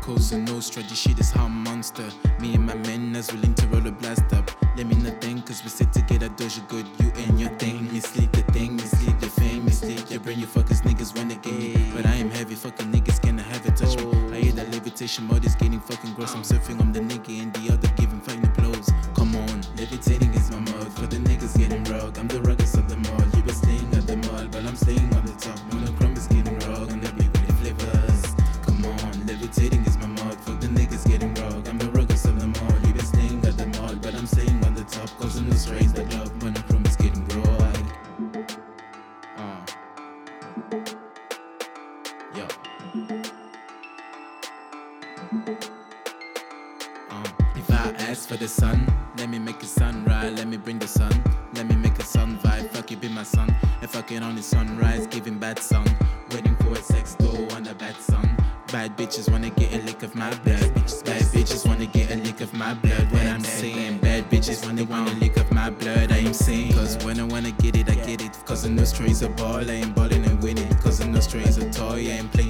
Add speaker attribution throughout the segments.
Speaker 1: Cosa Nostra, this shit is hot monster. Me and my men as willing to roll a blast up. Let me not think, cause we sit together, doja good. You and your thing, mislead the thing, mislead the fame, mislead your brain. You fuckers niggas wanna get me. But I am heavy, fucking niggas cannot have it touch me. I hear that levitation mode is getting fucking gross. I'm surfing on the nigga and the other giving final blows. Come on, levitating is my mode. Uh, if I ask for the sun, let me make a sunrise, let me bring the sun, let me make a sun vibe, fuck you be my son. If I can only sunrise, giving bad song, waiting for a sex doll on a bad song. Bad bitches wanna get a lick of my blood. Bad bitches wanna get a lick of my blood. What I'm saying, bad bitches wanna want a lick of my blood. I am saying, cause when I wanna get it, I get it. Cause the Nostra is a ball, I ain't balling and winning. Cause the Nostra is a toy, I ain't playing.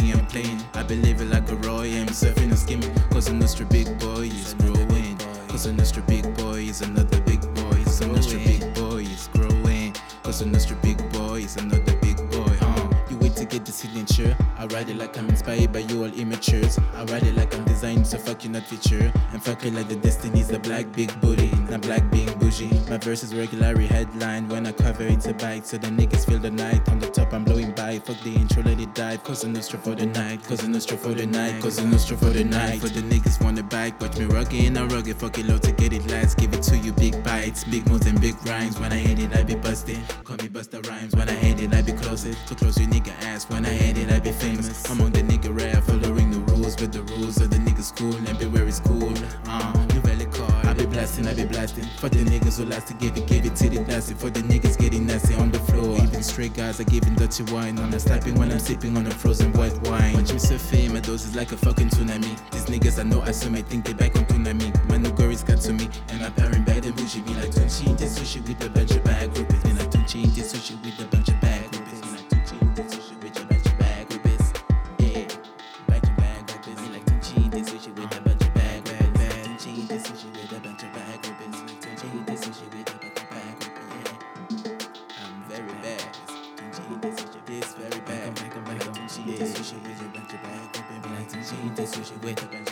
Speaker 1: I believe it like a Roy, I'm surfing and skimming. Cause the Nostra big boy is growing. Cause the Nostra big boy is another big boy. Cause the Nostra big boy is growing. Cause the Nostra big boy is another big boy. Uh. You wait to get the signature. I ride it like I'm inspired by you all immatures. I ride it like I'm designed, so fuck you not feature. And fuck it like the destiny's a black big booty, not black being bougie. My verse is regularly headline when I cover it's a bite, so the niggas feel the night. On the top, I'm blowing by. Fuck the intro, let it dive. Cosa Nostra for the night, Cosa Nostra for the night, Cosa Nostra for the night. For the niggas want the bike, watch me it and I it. Fuck it low to get it last. Give it to you big bites, big moves and big rhymes. When I hit it, I be busting. Call me Busta Rhymes. When I hit it, I be closer. Too close, you nigga ass. When I hit it, blasting, I be blasting. For the niggas who last to give it, give it till it nasty. For the niggas getting nasty on the floor. Even straight guys are giving dirty wine. On a slapping when I'm sipping on a frozen white wine. Watch me surfing, my dose is like a fucking tsunami. These niggas I know I assume I think they back on tsunami. My new girl is got to me, and my parent bad and bougie. Me like Tunchi into sushi with a bunch of this very bad. Me like Tunchi into sushi with a bunch of bad groupies. Me like Tunchi into sushi with a bunch